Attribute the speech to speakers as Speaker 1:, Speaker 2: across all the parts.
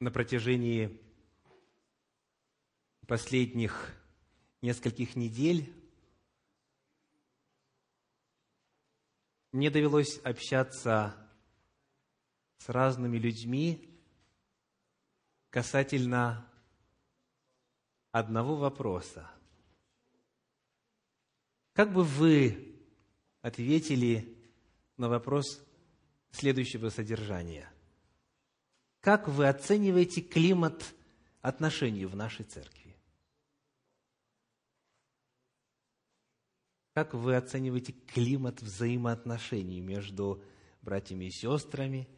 Speaker 1: на протяжении последних нескольких недель мне довелось общаться с разными людьми касательно одного вопроса. Как бы вы ответили на вопрос следующего содержания? Как вы оцениваете климат отношений в нашей церкви? Как вы оцениваете климат взаимоотношений между братьями и сестрами,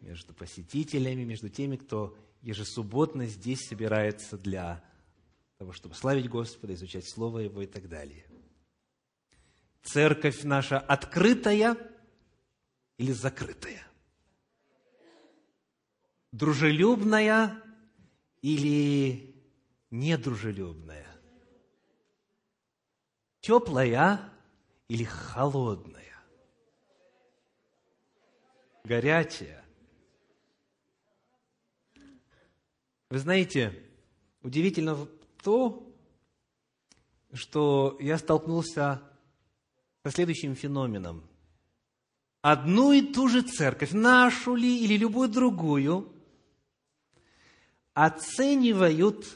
Speaker 1: между посетителями, между теми, кто ежесубботно здесь собирается для того, чтобы славить Господа, изучать Слово Его и так далее. Церковь наша открытая или закрытая? Дружелюбная или недружелюбная? Теплая или холодная? Горячая? Вы знаете, удивительно то, что я столкнулся со следующим феноменом. Одну и ту же церковь, нашу ли или любую другую, оценивают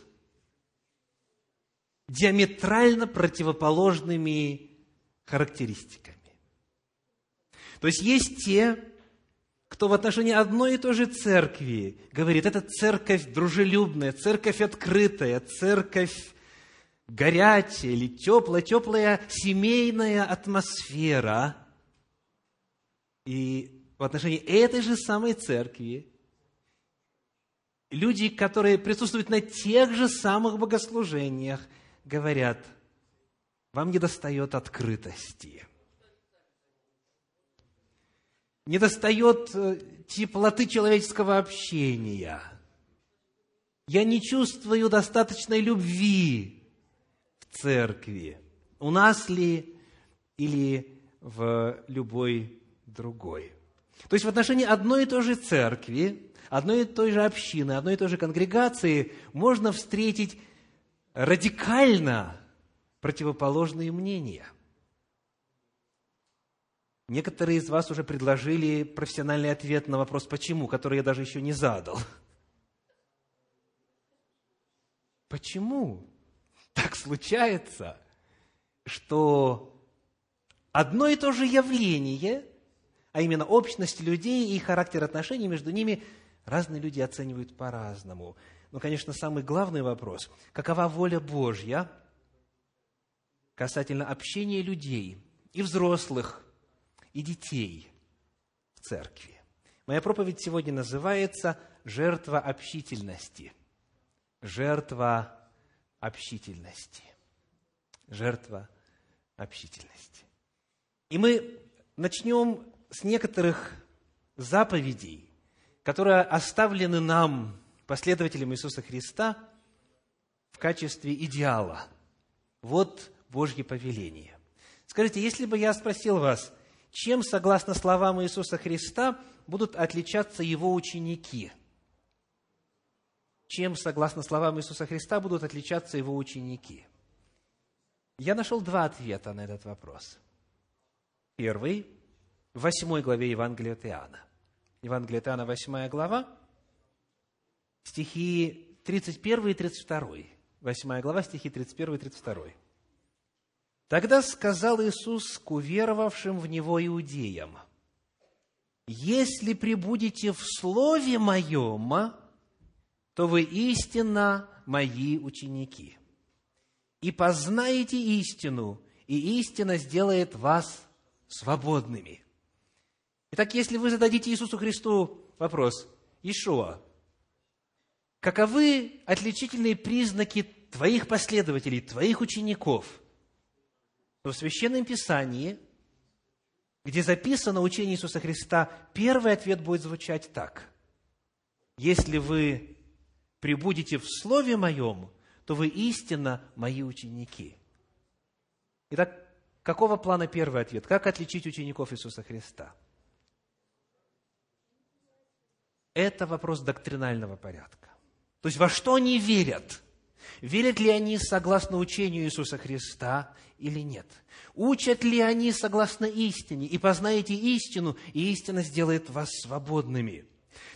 Speaker 1: диаметрально противоположными характеристиками. То есть есть те, кто в отношении одной и той же церкви говорит, это церковь дружелюбная, церковь открытая, церковь горячая или теплая, теплая семейная атмосфера. И в отношении этой же самой церкви люди, которые присутствуют на тех же самых богослужениях, говорят, вам не достает открытости – не достает э, теплоты человеческого общения. Я не чувствую достаточной любви в церкви. У нас ли или в любой другой. То есть в отношении одной и той же церкви, одной и той же общины, одной и той же конгрегации можно встретить радикально противоположные мнения – Некоторые из вас уже предложили профессиональный ответ на вопрос «почему?», который я даже еще не задал. Почему так случается, что одно и то же явление, а именно общность людей и характер отношений между ними, разные люди оценивают по-разному. Но, конечно, самый главный вопрос – какова воля Божья касательно общения людей и взрослых – и детей в церкви. Моя проповедь сегодня называется «Жертва общительности». Жертва общительности. Жертва общительности. И мы начнем с некоторых заповедей, которые оставлены нам, последователям Иисуса Христа, в качестве идеала. Вот Божье повеление. Скажите, если бы я спросил вас, чем, согласно словам Иисуса Христа, будут отличаться его ученики? Чем, согласно словам Иисуса Христа, будут отличаться его ученики? Я нашел два ответа на этот вопрос. Первый – в восьмой главе Евангелия от Иоанна. Евангелие от Иоанна, восьмая глава, стихи 31 и 32. Восьмая глава, стихи 31 и 32. Тогда сказал Иисус к уверовавшим в Него иудеям, «Если прибудете в Слове Моем, то вы истинно Мои ученики, и познаете истину, и истина сделает вас свободными». Итак, если вы зададите Иисусу Христу вопрос, Ишуа, каковы отличительные признаки твоих последователей, твоих учеников – то в Священном Писании, где записано учение Иисуса Христа, первый ответ будет звучать так. Если вы прибудете в Слове Моем, то вы истинно Мои ученики. Итак, какого плана первый ответ? Как отличить учеников Иисуса Христа? Это вопрос доктринального порядка. То есть во что они верят? Верят ли они согласно учению Иисуса Христа или нет? Учат ли они согласно истине? И познаете истину, и истина сделает вас свободными.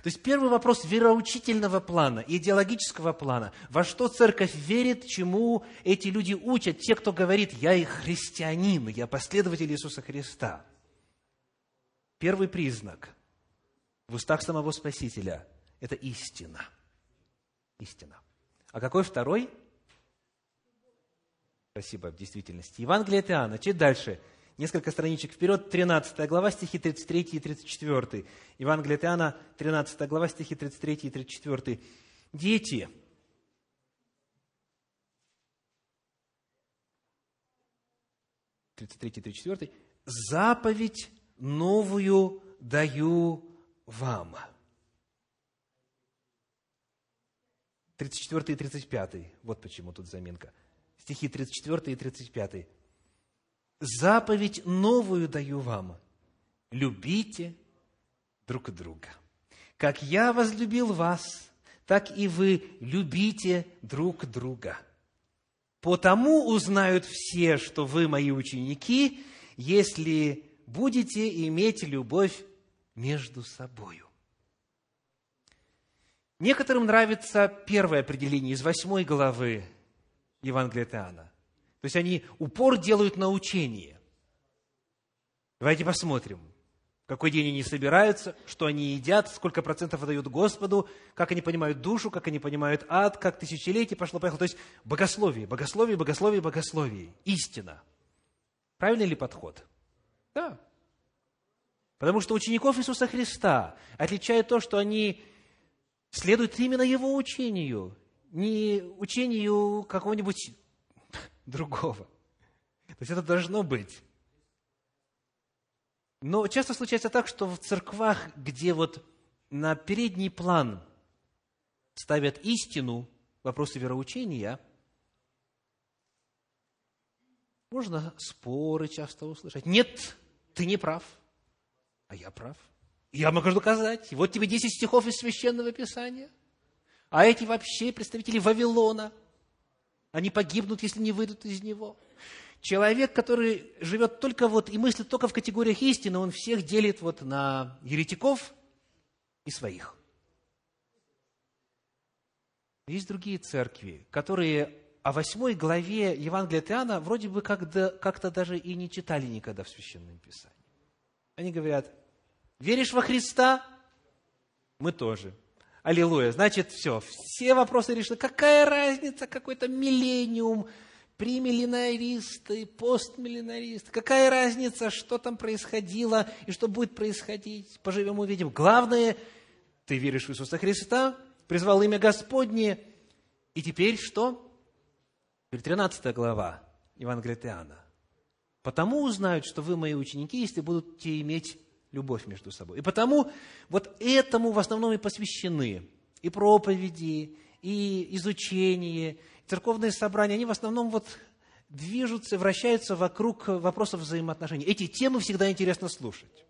Speaker 1: То есть первый вопрос вероучительного плана, идеологического плана. Во что церковь верит, чему эти люди учат? Те, кто говорит, я и христианин, я последователь Иисуса Христа. Первый признак в устах самого Спасителя – это истина – истина. А какой второй? Спасибо, в действительности. Евангелие от Иоанна. Чуть дальше. Несколько страничек вперед, 13 глава, стихи 33 и 34. Евангелие от Иоанна, 13 глава, стихи 33 и 34. Дети, тридцать третий, тридцать четвертый. Заповедь новую даю вам. 34 и 35. Вот почему тут заминка. Стихи 34 и 35. «Заповедь новую даю вам. Любите друг друга. Как я возлюбил вас, так и вы любите друг друга. Потому узнают все, что вы мои ученики, если будете иметь любовь между собою. Некоторым нравится первое определение из восьмой главы Евангелия от. То есть они упор делают на учение. Давайте посмотрим, какой день они собираются, что они едят, сколько процентов отдают Господу, как они понимают душу, как они понимают ад, как тысячелетие пошло-поехало. То есть богословие, богословие, богословие, богословие. Истина. Правильный ли подход? Да. Потому что учеников Иисуса Христа отличает то, что они следует именно его учению, не учению какого-нибудь другого. То есть это должно быть. Но часто случается так, что в церквах, где вот на передний план ставят истину, вопросы вероучения, можно споры часто услышать. Нет, ты не прав, а я прав. Я могу доказать. Вот тебе 10 стихов из Священного Писания. А эти вообще представители Вавилона. Они погибнут, если не выйдут из него. Человек, который живет только вот и мыслит только в категориях истины, он всех делит вот на еретиков и своих. Есть другие церкви, которые о восьмой главе Евангелия от Иоанна вроде бы как-то, даже и не читали никогда в Священном Писании. Они говорят, Веришь во Христа? Мы тоже. Аллилуйя. Значит, все, все вопросы решены. Какая разница, какой-то миллениум, примиллинаристы, постмиллинаристы. Какая разница, что там происходило и что будет происходить. Поживем, увидим. Главное, ты веришь в Иисуса Христа, призвал имя Господне. И теперь что? Теперь 13 глава Евангелия Иоанна. «Потому узнают, что вы мои ученики, если будете иметь любовь между собой. И потому вот этому в основном и посвящены и проповеди, и изучение, и церковные собрания, они в основном вот движутся, вращаются вокруг вопросов взаимоотношений. Эти темы всегда интересно слушать.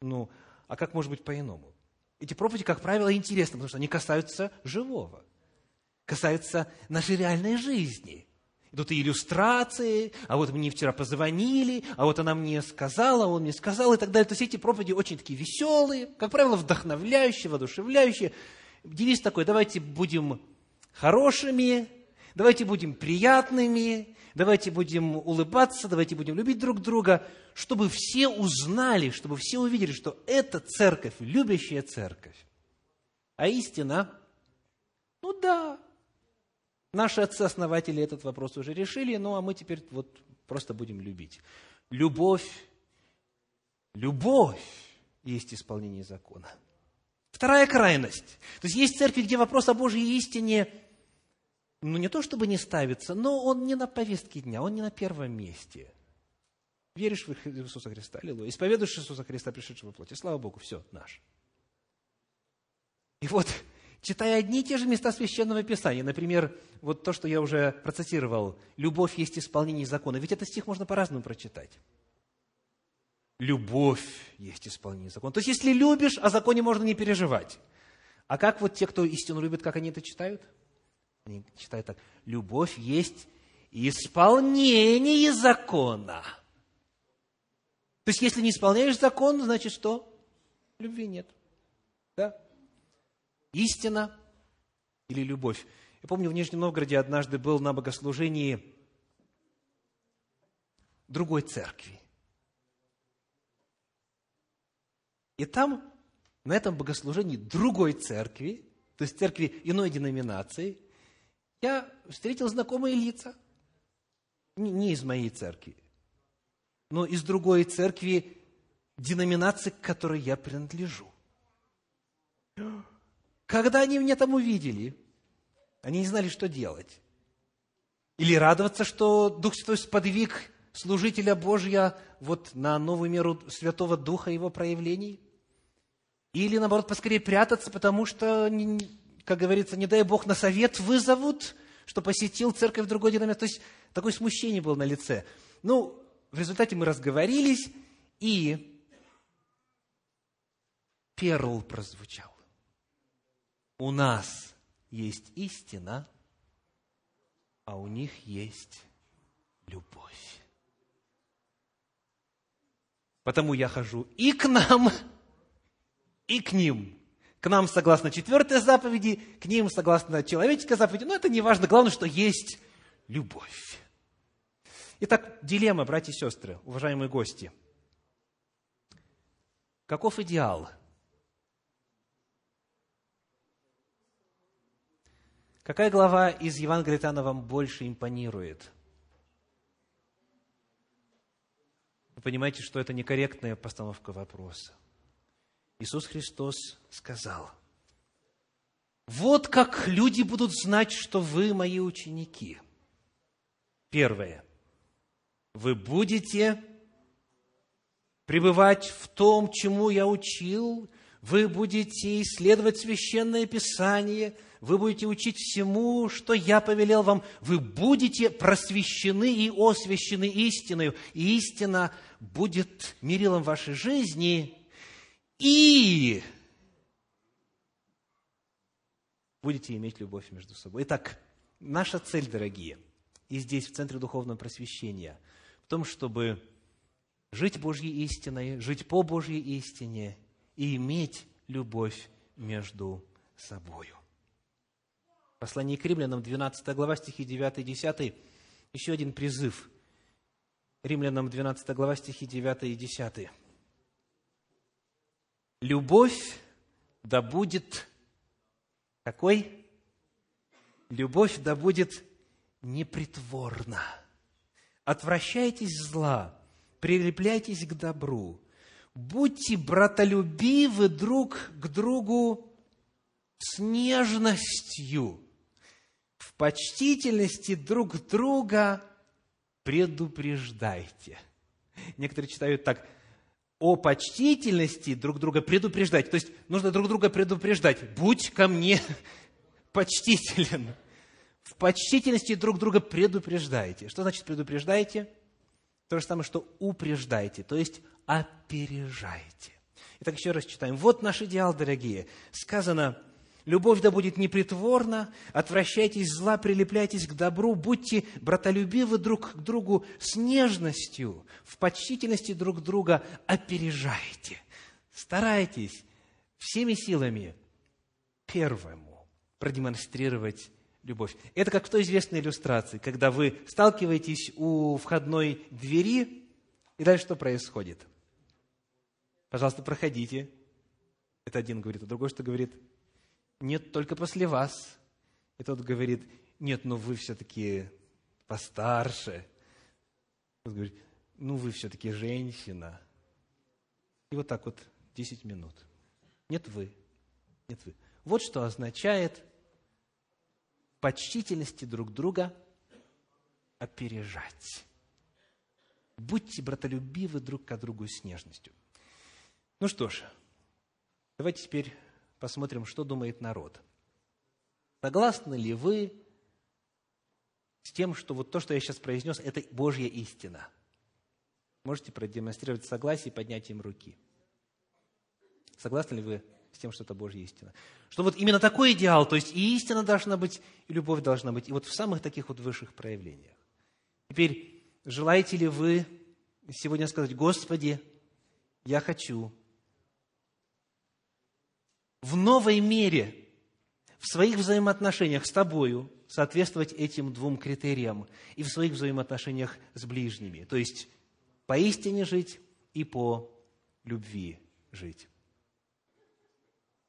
Speaker 1: Ну, а как может быть по-иному? Эти проповеди, как правило, интересны, потому что они касаются живого, касаются нашей реальной жизни. Тут и иллюстрации, а вот мне вчера позвонили, а вот она мне сказала, он мне сказал и так далее. То есть эти проповеди очень такие веселые, как правило, вдохновляющие, воодушевляющие. Девиз такой, давайте будем хорошими, давайте будем приятными, давайте будем улыбаться, давайте будем любить друг друга, чтобы все узнали, чтобы все увидели, что это церковь, любящая церковь. А истина, ну да, Наши отцы-основатели этот вопрос уже решили, ну а мы теперь вот просто будем любить. Любовь, любовь есть исполнение закона. Вторая крайность. То есть есть церкви, где вопрос о Божьей истине, ну не то чтобы не ставится, но он не на повестке дня, он не на первом месте. Веришь в Иисуса Христа, аллилуйя. Исповедуешь Иисуса Христа, пришедшего в плоти. Слава Богу, все, наш. И вот читая одни и те же места Священного Писания, например, вот то, что я уже процитировал, «Любовь есть исполнение закона», ведь этот стих можно по-разному прочитать. Любовь есть исполнение закона. То есть, если любишь, о законе можно не переживать. А как вот те, кто истину любит, как они это читают? Они читают так. Любовь есть исполнение закона. То есть, если не исполняешь закон, значит что? Любви нет. Да? Истина или любовь. Я помню, в Нижнем Новгороде однажды был на богослужении другой церкви. И там, на этом богослужении другой церкви, то есть церкви иной деноминации, я встретил знакомые лица. Не из моей церкви, но из другой церкви, деноминации, к которой я принадлежу. Когда они меня там увидели, они не знали, что делать. Или радоваться, что Дух Святой сподвиг служителя Божья вот на новую меру Святого Духа его проявлений. Или, наоборот, поскорее прятаться, потому что, как говорится, не дай Бог, на совет вызовут, что посетил церковь в другой деноминации. То есть, такое смущение было на лице. Ну, в результате мы разговорились, и перл прозвучал. У нас есть истина, а у них есть любовь. Потому я хожу и к нам, и к ним. К нам согласно четвертой заповеди, к ним согласно человеческой заповеди. Но это не важно. Главное, что есть любовь. Итак, дилемма, братья и сестры, уважаемые гости. Каков идеал? Какая глава из Евангелия Тана вам больше импонирует? Вы понимаете, что это некорректная постановка вопроса. Иисус Христос сказал, вот как люди будут знать, что вы мои ученики. Первое вы будете пребывать в том, чему я учил, вы будете исследовать священное писание, вы будете учить всему, что я повелел вам, вы будете просвещены и освящены истиной, и истина будет мерилом вашей жизни, и будете иметь любовь между собой. Итак, наша цель, дорогие, и здесь, в Центре Духовного Просвещения – в том, чтобы жить Божьей истиной, жить по Божьей истине и иметь любовь между собою. Послание к римлянам, 12 глава, стихи 9 и 10, еще один призыв. Римлянам, 12 глава, стихи 9 и 10. «Любовь да будет какой? Любовь да будет непритворна» Отвращайтесь зла, прилепляйтесь к добру. Будьте братолюбивы друг к другу с нежностью, почтительности друг друга предупреждайте. Некоторые читают так, о почтительности друг друга предупреждать. То есть нужно друг друга предупреждать. Будь ко мне почтителен в почтительности друг друга предупреждаете. Что значит предупреждаете? То же самое, что упреждаете, то есть опережаете. Итак, еще раз читаем. Вот наш идеал, дорогие. Сказано, любовь да будет непритворна, отвращайтесь зла, прилепляйтесь к добру, будьте братолюбивы друг к другу с нежностью, в почтительности друг друга опережайте. Старайтесь всеми силами первому продемонстрировать любовь. Это как в той известной иллюстрации, когда вы сталкиваетесь у входной двери, и дальше что происходит? Пожалуйста, проходите. Это один говорит, а другой что говорит? Нет, только после вас. И тот говорит, нет, но вы все-таки постарше. Тот говорит, ну вы все-таки женщина. И вот так вот 10 минут. Нет вы. Нет вы. Вот что означает – почтительности друг друга опережать. Будьте братолюбивы друг к другу с нежностью. Ну что ж, давайте теперь посмотрим, что думает народ. Согласны ли вы с тем, что вот то, что я сейчас произнес, это Божья истина? Можете продемонстрировать согласие и им руки. Согласны ли вы с тем, что это Божья истина. Что вот именно такой идеал, то есть и истина должна быть, и любовь должна быть, и вот в самых таких вот высших проявлениях. Теперь, желаете ли вы сегодня сказать, Господи, я хочу в новой мере в своих взаимоотношениях с Тобою соответствовать этим двум критериям и в своих взаимоотношениях с ближними. То есть поистине жить и по любви жить.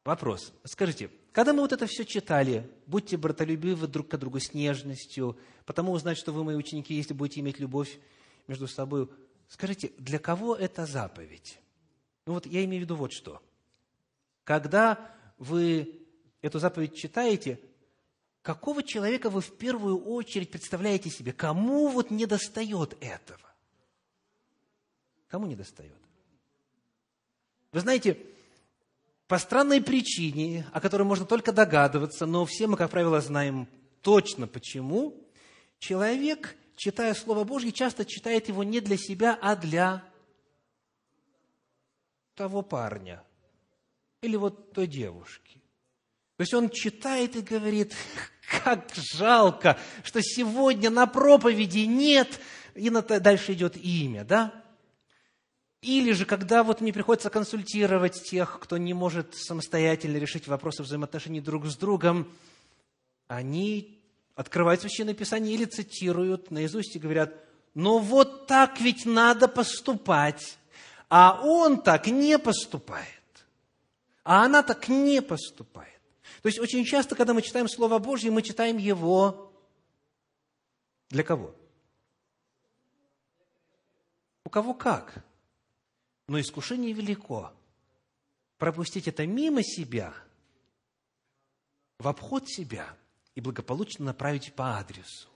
Speaker 1: Вопрос. Скажите, когда мы вот это все читали, будьте братолюбивы друг к другу с нежностью, потому узнать, что вы мои ученики, если будете иметь любовь между собой. Скажите, для кого это заповедь? Ну вот я имею в виду вот что. Когда вы эту заповедь читаете, какого человека вы в первую очередь представляете себе? Кому вот не достает этого? Кому не достает? Вы знаете, по странной причине, о которой можно только догадываться, но все мы, как правило, знаем точно почему, человек, читая Слово Божье, часто читает его не для себя, а для того парня или вот той девушки. То есть он читает и говорит, как жалко, что сегодня на проповеди нет, и дальше идет имя, да? Или же, когда вот мне приходится консультировать тех, кто не может самостоятельно решить вопросы взаимоотношений друг с другом, они открывают Священное Писание или цитируют наизусть и говорят, ну вот так ведь надо поступать, а он так не поступает, а она так не поступает. То есть очень часто, когда мы читаем Слово Божье, мы читаем его для кого? У кого как? Но искушение велико. Пропустить это мимо себя, в обход себя и благополучно направить по адресу.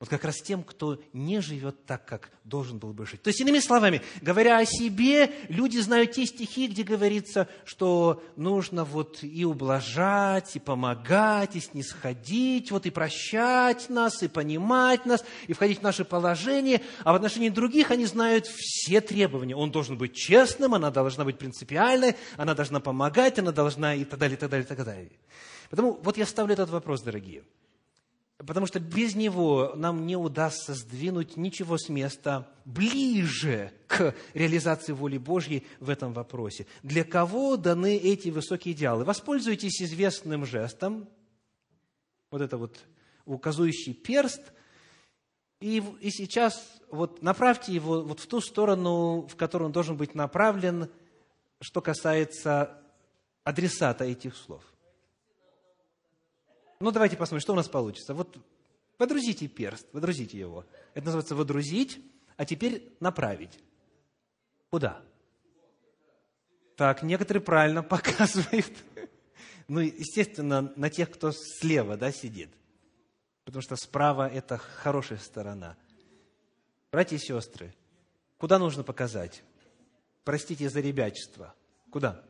Speaker 1: Вот как раз тем, кто не живет так, как должен был бы жить. То есть, иными словами, говоря о себе, люди знают те стихи, где говорится, что нужно вот и ублажать, и помогать, и снисходить, вот и прощать нас, и понимать нас, и входить в наше положение. А в отношении других они знают все требования. Он должен быть честным, она должна быть принципиальной, она должна помогать, она должна и так далее, и так далее, и так далее. Поэтому вот я ставлю этот вопрос, дорогие – Потому что без него нам не удастся сдвинуть ничего с места ближе к реализации воли Божьей в этом вопросе. Для кого даны эти высокие идеалы? Воспользуйтесь известным жестом, вот это вот указующий перст, и, и сейчас вот направьте его вот в ту сторону, в которую он должен быть направлен, что касается адресата этих слов. Ну, давайте посмотрим, что у нас получится. Вот водрузите перст, водрузите его. Это называется водрузить, а теперь направить. Куда? Так, некоторые правильно показывают. Ну, естественно, на тех, кто слева да, сидит. Потому что справа – это хорошая сторона. Братья и сестры, куда нужно показать? Простите за ребячество. Куда?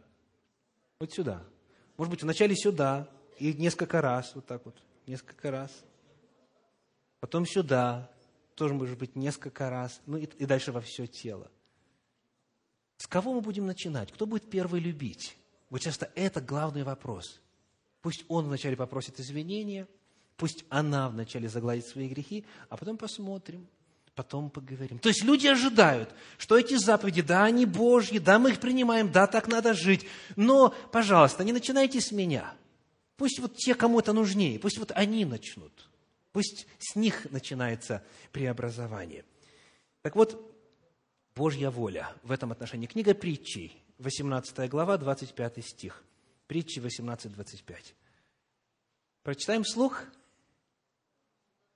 Speaker 1: Вот сюда. Может быть, вначале сюда, и несколько раз, вот так вот, несколько раз. Потом сюда, тоже может быть несколько раз, ну и, и дальше во все тело. С кого мы будем начинать? Кто будет первый любить? Вот часто это главный вопрос. Пусть он вначале попросит извинения, пусть она вначале загладит свои грехи, а потом посмотрим, потом поговорим. То есть люди ожидают, что эти заповеди, да, они Божьи, да, мы их принимаем, да, так надо жить, но, пожалуйста, не начинайте с меня – Пусть вот те, кому это нужнее, пусть вот они начнут. Пусть с них начинается преобразование. Так вот, Божья воля в этом отношении. Книга притчей, 18 глава, 25 стих. Притчи 18, 25. Прочитаем вслух.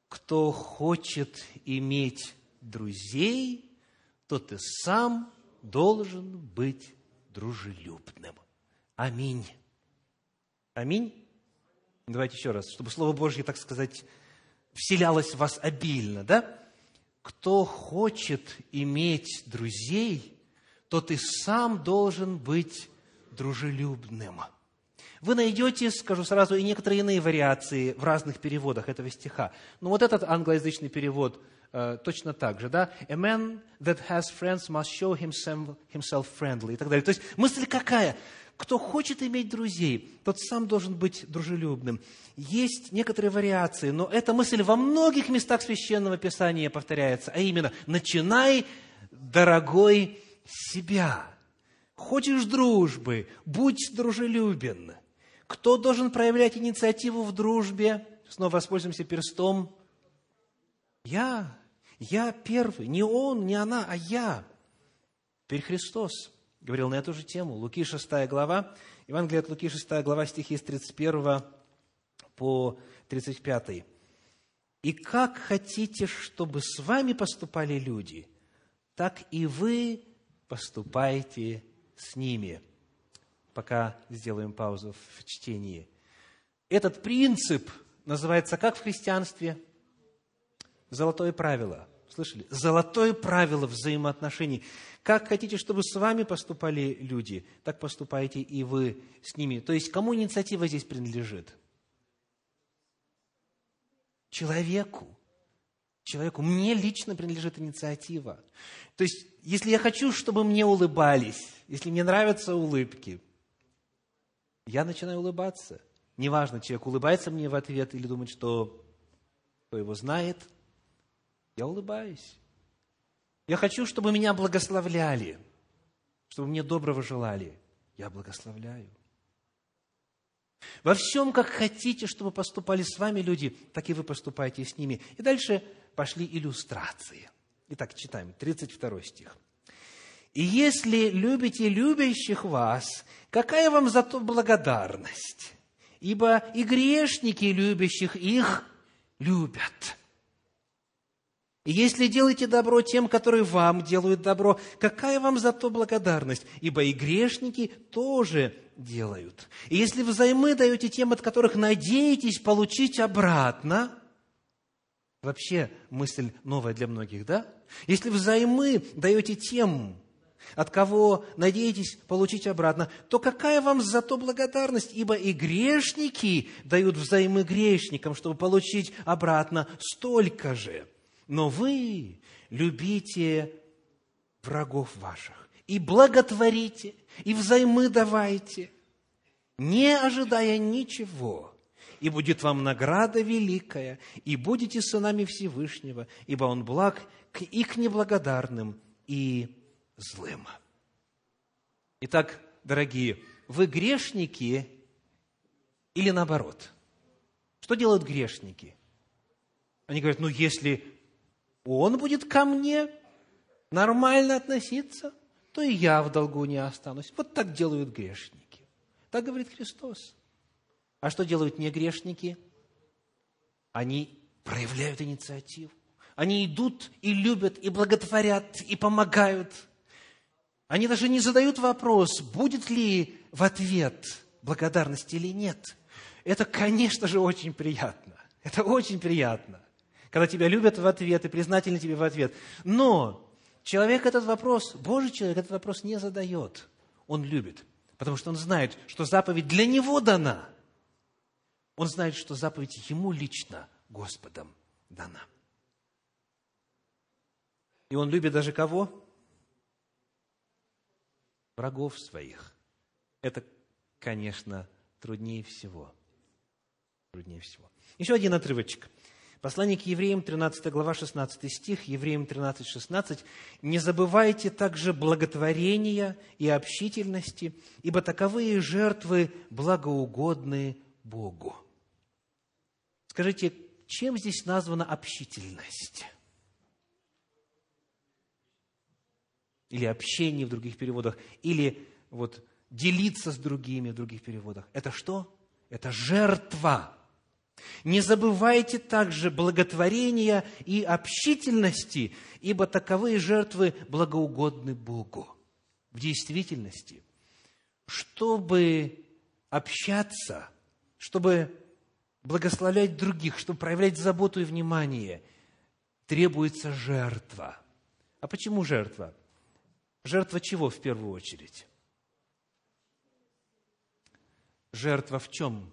Speaker 1: Кто хочет иметь друзей, тот и сам должен быть дружелюбным. Аминь. Аминь. Давайте еще раз, чтобы Слово Божье, так сказать, вселялось в вас обильно, да? Кто хочет иметь друзей, тот и сам должен быть дружелюбным. Вы найдете, скажу сразу, и некоторые иные вариации в разных переводах этого стиха. Но вот этот англоязычный перевод э, точно так же, да? A man that has friends must show himself, himself friendly и так далее. То есть мысль какая? Кто хочет иметь друзей, тот сам должен быть дружелюбным. Есть некоторые вариации, но эта мысль во многих местах Священного Писания повторяется, а именно, начинай, дорогой, себя. Хочешь дружбы, будь дружелюбен. Кто должен проявлять инициативу в дружбе? Снова воспользуемся перстом. Я. Я первый. Не он, не она, а я. Теперь Христос говорил на эту же тему. Луки 6 глава, Евангелие от Луки 6 глава, стихи с 31 по 35. «И как хотите, чтобы с вами поступали люди, так и вы поступайте с ними». Пока сделаем паузу в чтении. Этот принцип называется как в христианстве? Золотое правило – Слышали? Золотое правило взаимоотношений. Как хотите, чтобы с вами поступали люди, так поступайте и вы с ними. То есть, кому инициатива здесь принадлежит? Человеку. Человеку. Мне лично принадлежит инициатива. То есть, если я хочу, чтобы мне улыбались, если мне нравятся улыбки, я начинаю улыбаться. Неважно, человек улыбается мне в ответ или думает, что кто его знает – я улыбаюсь. Я хочу, чтобы меня благословляли, чтобы мне доброго желали. Я благословляю. Во всем, как хотите, чтобы поступали с вами люди, так и вы поступаете с ними. И дальше пошли иллюстрации. Итак, читаем, 32 стих. «И если любите любящих вас, какая вам за то благодарность? Ибо и грешники любящих их любят». Если делаете добро тем, которые вам делают добро, какая вам за то благодарность? Ибо и грешники тоже делают. И если взаймы даете тем, от которых надеетесь получить обратно, вообще мысль новая для многих, да? Если взаймы даете тем, от кого надеетесь получить обратно, то какая вам за то благодарность? Ибо и грешники дают взаймы грешникам, чтобы получить обратно столько же. Но вы любите врагов ваших и благотворите, и взаймы давайте, не ожидая ничего, и будет вам награда великая, и будете сынами Всевышнего, ибо Он благ и к неблагодарным, и злым. Итак, дорогие, вы грешники или наоборот? Что делают грешники? Они говорят, ну, если он будет ко мне нормально относиться, то и я в долгу не останусь. Вот так делают грешники. Так говорит Христос. А что делают не грешники? Они проявляют инициативу. Они идут и любят, и благотворят, и помогают. Они даже не задают вопрос, будет ли в ответ благодарность или нет. Это, конечно же, очень приятно. Это очень приятно когда тебя любят в ответ и признательны тебе в ответ. Но человек этот вопрос, Божий человек этот вопрос не задает. Он любит, потому что он знает, что заповедь для него дана. Он знает, что заповедь ему лично, Господом, дана. И он любит даже кого? Врагов своих. Это, конечно, труднее всего. Труднее всего. Еще один отрывочек. Послание к евреям, 13 глава, 16 стих, евреям 13, 16. «Не забывайте также благотворения и общительности, ибо таковые жертвы благоугодны Богу». Скажите, чем здесь названа общительность? Или общение в других переводах, или вот делиться с другими в других переводах. Это что? Это жертва не забывайте также благотворения и общительности, ибо таковые жертвы благоугодны Богу. В действительности, чтобы общаться, чтобы благословлять других, чтобы проявлять заботу и внимание, требуется жертва. А почему жертва? Жертва чего в первую очередь? Жертва в чем?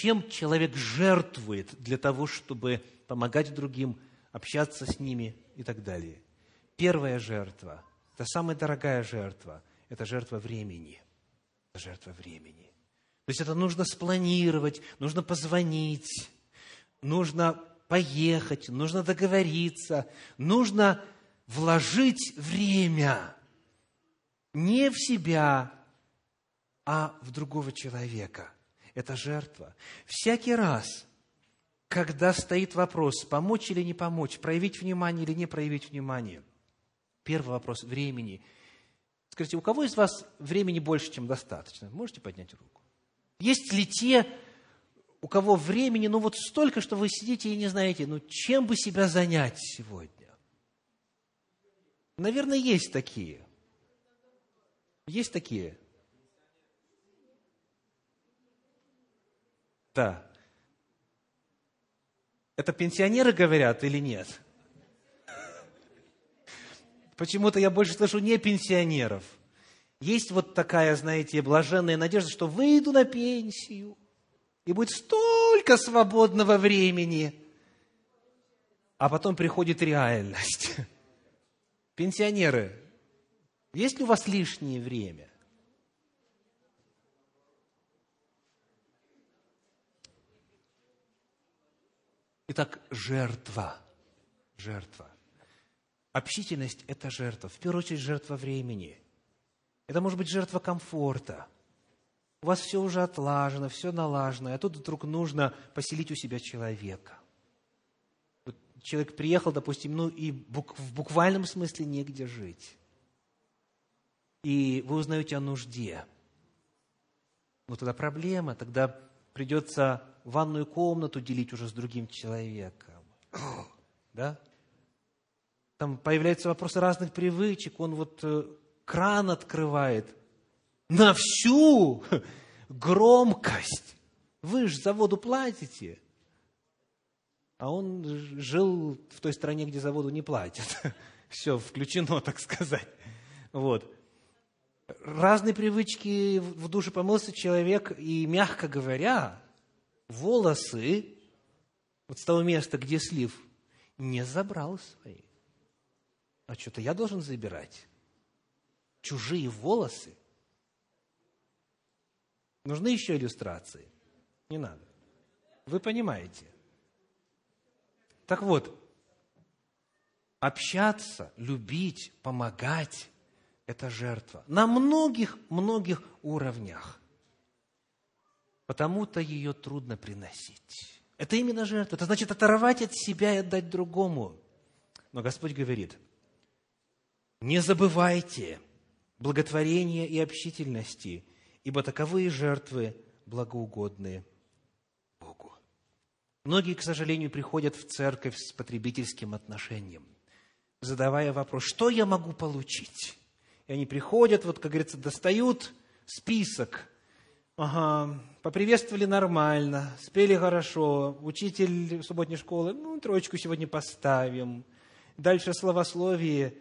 Speaker 1: Чем человек жертвует для того, чтобы помогать другим, общаться с ними и так далее. Первая жертва, это самая дорогая жертва, это жертва времени. Это жертва времени. То есть это нужно спланировать, нужно позвонить, нужно поехать, нужно договориться, нужно вложить время не в себя, а в другого человека. Это жертва. Всякий раз, когда стоит вопрос, помочь или не помочь, проявить внимание или не проявить внимание, первый вопрос времени. Скажите, у кого из вас времени больше, чем достаточно? Можете поднять руку? Есть ли те, у кого времени, ну вот столько, что вы сидите и не знаете, ну чем бы себя занять сегодня? Наверное, есть такие. Есть такие. Да. Это пенсионеры говорят или нет? Почему-то я больше слышу не пенсионеров. Есть вот такая, знаете, блаженная надежда, что выйду на пенсию, и будет столько свободного времени. А потом приходит реальность. Пенсионеры, есть ли у вас лишнее время? Итак, жертва. Жертва. Общительность – это жертва. В первую очередь, жертва времени. Это может быть жертва комфорта. У вас все уже отлажено, все налажено, а тут вдруг нужно поселить у себя человека. Вот человек приехал, допустим, ну и в буквальном смысле негде жить. И вы узнаете о нужде. Ну тогда проблема, тогда придется ванную комнату делить уже с другим человеком. Да? Там появляются вопросы разных привычек. Он вот э, кран открывает на всю громкость. Вы же за воду платите. А он жил в той стране, где за воду не платят. Все включено, так сказать. Вот разные привычки в душе помылся человек, и, мягко говоря, волосы вот с того места, где слив, не забрал свои. А что-то я должен забирать. Чужие волосы. Нужны еще иллюстрации? Не надо. Вы понимаете. Так вот, общаться, любить, помогать это жертва. На многих-многих уровнях. Потому-то ее трудно приносить. Это именно жертва. Это значит оторвать от себя и отдать другому. Но Господь говорит, не забывайте благотворения и общительности, ибо таковые жертвы благоугодные Богу. Многие, к сожалению, приходят в церковь с потребительским отношением, задавая вопрос, что я могу получить? И они приходят, вот, как говорится, достают список. Ага, поприветствовали нормально, спели хорошо, учитель субботней школы, ну, троечку сегодня поставим. Дальше словословие.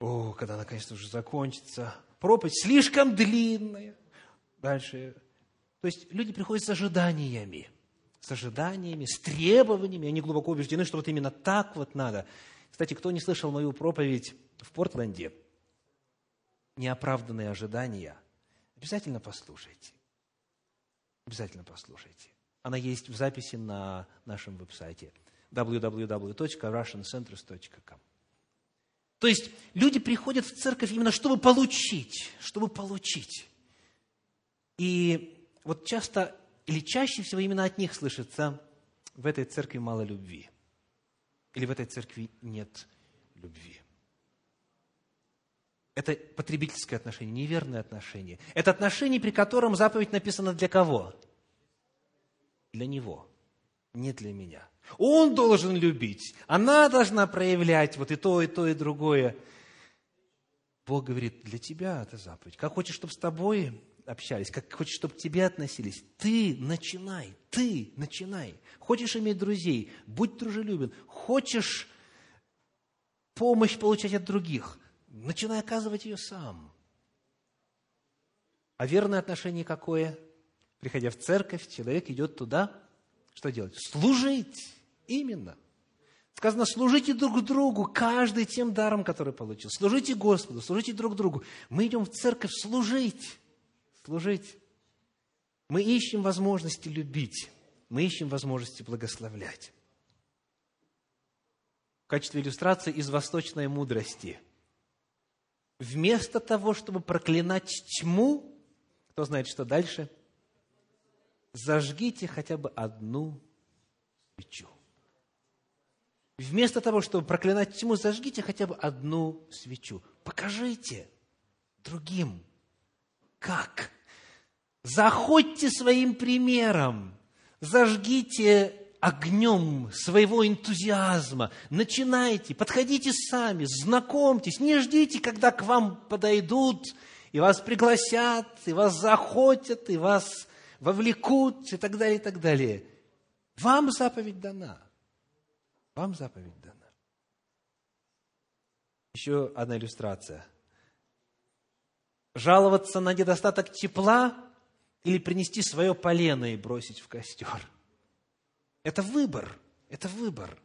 Speaker 1: О, когда наконец-то уже закончится. Проповедь слишком длинная. Дальше. То есть люди приходят с ожиданиями, с ожиданиями, с требованиями. Они глубоко убеждены, что вот именно так вот надо. Кстати, кто не слышал мою проповедь в Портленде – неоправданные ожидания, обязательно послушайте. Обязательно послушайте. Она есть в записи на нашем веб-сайте www.russiancenters.com. То есть люди приходят в церковь именно чтобы получить, чтобы получить. И вот часто или чаще всего именно от них слышится, в этой церкви мало любви. Или в этой церкви нет любви. Это потребительское отношение, неверное отношение. Это отношение, при котором заповедь написана для кого? Для него, не для меня. Он должен любить, она должна проявлять вот и то, и то, и другое. Бог говорит, для тебя это заповедь. Как хочешь, чтобы с тобой общались, как хочешь, чтобы к тебе относились. Ты начинай, ты начинай. Хочешь иметь друзей, будь дружелюбен. Хочешь помощь получать от других, начинай оказывать ее сам. А верное отношение какое? Приходя в церковь, человек идет туда, что делать? Служить. Именно. Сказано, служите друг другу, каждый тем даром, который получил. Служите Господу, служите друг другу. Мы идем в церковь служить, служить. Мы ищем возможности любить, мы ищем возможности благословлять. В качестве иллюстрации из восточной мудрости. Вместо того, чтобы проклинать тьму, кто знает, что дальше, зажгите хотя бы одну свечу. Вместо того, чтобы проклинать тьму, зажгите хотя бы одну свечу. Покажите другим, как. Заходьте своим примером, зажгите огнем своего энтузиазма, начинайте, подходите сами, знакомьтесь, не ждите, когда к вам подойдут, и вас пригласят, и вас захотят, и вас вовлекут, и так далее, и так далее. Вам заповедь дана. Вам заповедь дана. Еще одна иллюстрация. Жаловаться на недостаток тепла или принести свое полено и бросить в костер. Это выбор, это выбор.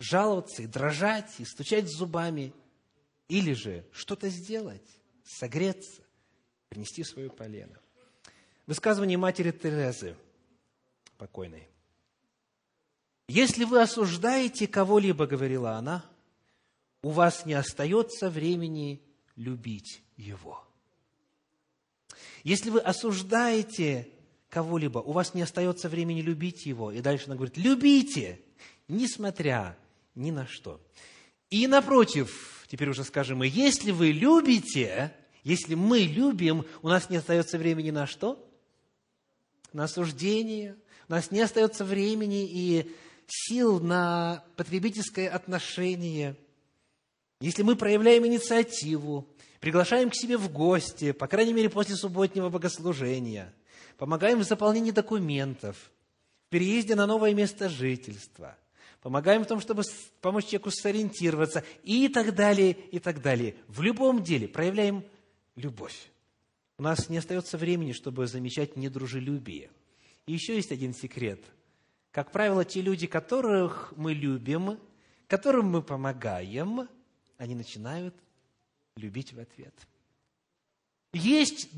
Speaker 1: Жаловаться и дрожать, и стучать зубами, или же что-то сделать, согреться, принести свое полено. Высказывание матери Терезы, покойной. Если вы осуждаете кого-либо, говорила она, у вас не остается времени любить его. Если вы осуждаете кого-либо, у вас не остается времени любить его. И дальше она говорит, любите, несмотря ни на что. И напротив, теперь уже скажем если вы любите, если мы любим, у нас не остается времени на что? На осуждение. У нас не остается времени и сил на потребительское отношение, если мы проявляем инициативу, приглашаем к себе в гости, по крайней мере, после субботнего богослужения, помогаем в заполнении документов, в переезде на новое место жительства, помогаем в том, чтобы помочь человеку сориентироваться и так далее, и так далее. В любом деле проявляем любовь. У нас не остается времени, чтобы замечать недружелюбие. И еще есть один секрет – как правило, те люди, которых мы любим, которым мы помогаем, они начинают любить в ответ. Есть,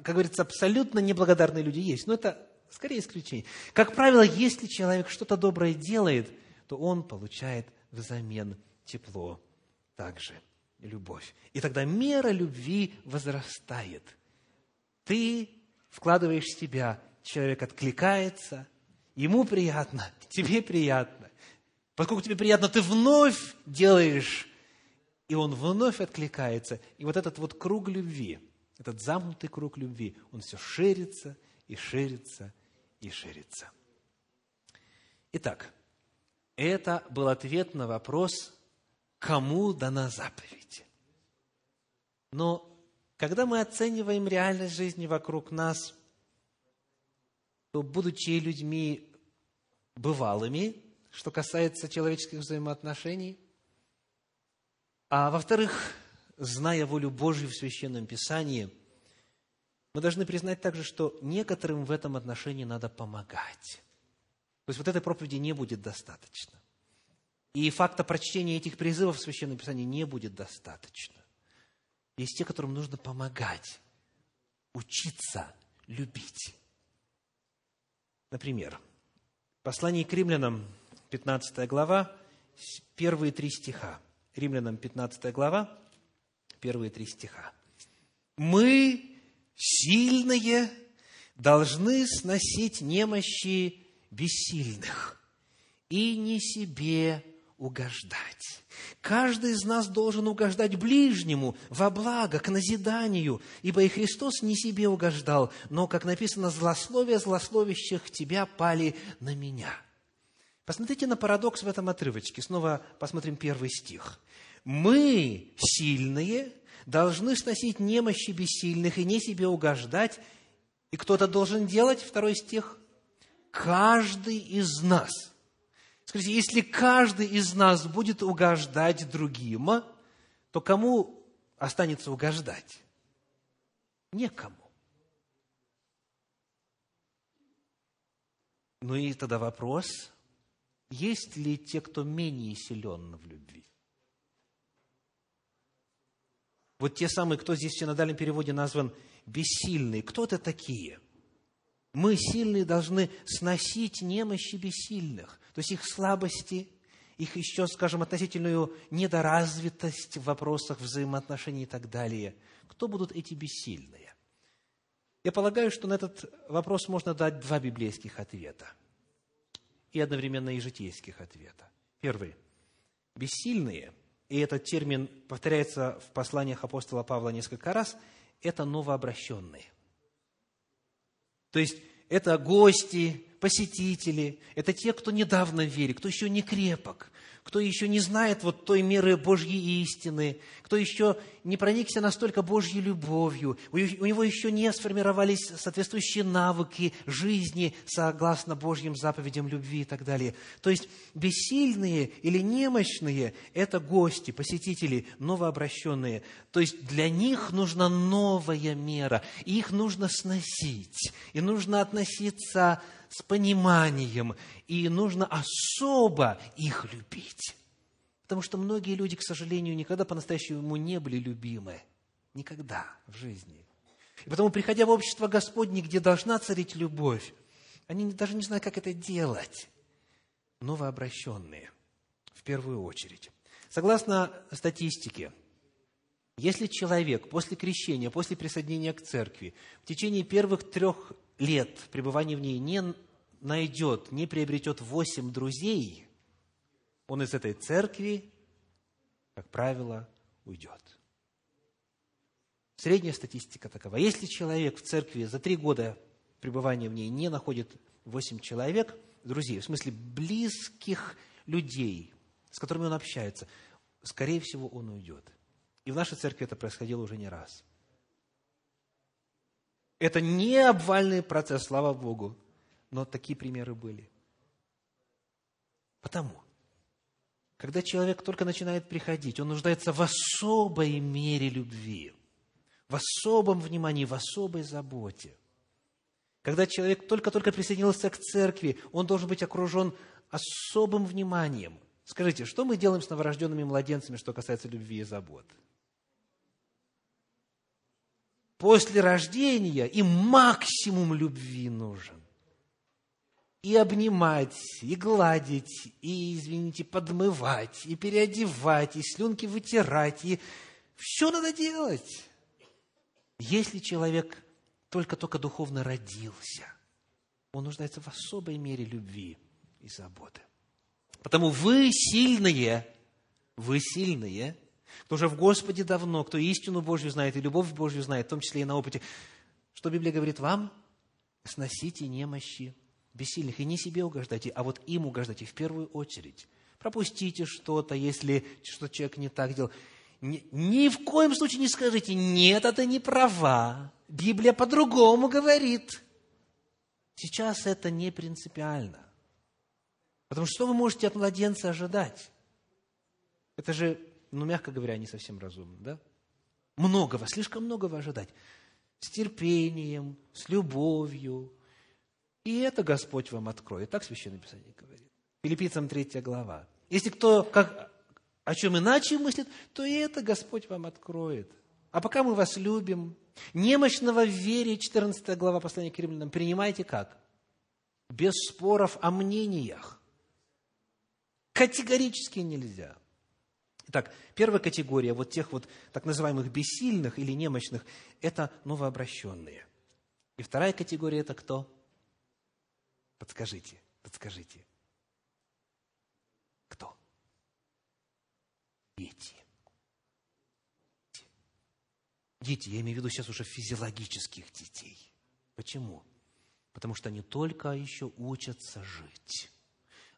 Speaker 1: как говорится, абсолютно неблагодарные люди, есть, но это скорее исключение. Как правило, если человек что-то доброе делает, то он получает взамен тепло, также любовь. И тогда мера любви возрастает. Ты вкладываешь в себя, человек откликается, Ему приятно, тебе приятно. Поскольку тебе приятно, ты вновь делаешь, и он вновь откликается. И вот этот вот круг любви, этот замкнутый круг любви, он все ширится и ширится и ширится. Итак, это был ответ на вопрос, кому дана заповедь. Но когда мы оцениваем реальность жизни вокруг нас – то, будучи людьми бывалыми, что касается человеческих взаимоотношений, а во-вторых, зная волю Божью в Священном Писании, мы должны признать также, что некоторым в этом отношении надо помогать. То есть вот этой проповеди не будет достаточно. И факта прочтения этих призывов в Священном Писании не будет достаточно. Есть те, которым нужно помогать, учиться любить. Например, послание к римлянам, 15 глава, первые три стиха. Римлянам 15 глава, первые три стиха. «Мы, сильные, должны сносить немощи бессильных и не себе угождать. Каждый из нас должен угождать ближнему во благо, к назиданию, ибо и Христос не себе угождал, но, как написано, злословие злословящих тебя пали на меня. Посмотрите на парадокс в этом отрывочке. Снова посмотрим первый стих. Мы, сильные, должны сносить немощи бессильных и не себе угождать. И кто-то должен делать, второй стих, каждый из нас – Скажите, если каждый из нас будет угождать другим, то кому останется угождать? Некому. Ну и тогда вопрос, есть ли те, кто менее силен в любви? Вот те самые, кто здесь в синодальном переводе назван бессильные. Кто это такие? Мы, сильные, должны сносить немощи бессильных, то есть их слабости, их еще, скажем, относительную недоразвитость в вопросах взаимоотношений и так далее. Кто будут эти бессильные? Я полагаю, что на этот вопрос можно дать два библейских ответа и одновременно и житейских ответа. Первый. Бессильные, и этот термин повторяется в посланиях апостола Павла несколько раз, это новообращенные. То есть, это гости, посетители, это те, кто недавно в вере, кто еще не крепок, кто еще не знает вот той меры Божьей истины, кто еще не проникся настолько Божьей любовью, у него еще не сформировались соответствующие навыки жизни согласно Божьим заповедям любви и так далее. То есть бессильные или немощные – это гости, посетители, новообращенные. То есть для них нужна новая мера, и их нужно сносить, и нужно относиться с пониманием, и нужно особо их любить. Потому что многие люди, к сожалению, никогда по-настоящему не были любимы. Никогда в жизни. И потому, приходя в общество Господне, где должна царить любовь, они даже не знают, как это делать. Новообращенные, в первую очередь. Согласно статистике, если человек после крещения, после присоединения к церкви в течение первых трех лет пребывания в ней не найдет, не приобретет восемь друзей, он из этой церкви, как правило, уйдет. Средняя статистика такова. Если человек в церкви за три года пребывания в ней не находит восемь человек, друзей, в смысле близких людей, с которыми он общается, скорее всего, он уйдет. И в нашей церкви это происходило уже не раз. Это не обвальный процесс, слава Богу, но такие примеры были. Потому, когда человек только начинает приходить, он нуждается в особой мере любви, в особом внимании, в особой заботе. Когда человек только-только присоединился к церкви, он должен быть окружен особым вниманием. Скажите, что мы делаем с новорожденными младенцами, что касается любви и забот? После рождения им максимум любви нужен. И обнимать, и гладить, и, извините, подмывать, и переодевать, и слюнки вытирать, и все надо делать. Если человек только-только духовно родился, он нуждается в особой мере любви и заботы. Потому вы сильные, вы сильные – кто уже в Господе давно, кто истину Божью знает и любовь Божью знает, в том числе и на опыте. Что Библия говорит вам? Сносите немощи бессильных, и не себе угождайте, а вот им угождайте в первую очередь. Пропустите что-то, если что человек не так делал. Ни, ни в коем случае не скажите, нет, это не права. Библия по-другому говорит. Сейчас это не принципиально. Потому что что вы можете от младенца ожидать? Это же ну, мягко говоря, не совсем разумно, да? Многого, слишком многого ожидать. С терпением, с любовью. И это Господь вам откроет. Так Священное Писание говорит. Филиппийцам 3 глава. Если кто как, о чем иначе мыслит, то и это Господь вам откроет. А пока мы вас любим, немощного в вере, 14 глава послания к римлянам, принимайте как? Без споров о мнениях. Категорически нельзя. Итак, первая категория вот тех вот так называемых бессильных или немощных – это новообращенные. И вторая категория – это кто? Подскажите, подскажите. Кто? Дети. Дети, я имею в виду сейчас уже физиологических детей. Почему? Потому что они только еще учатся жить.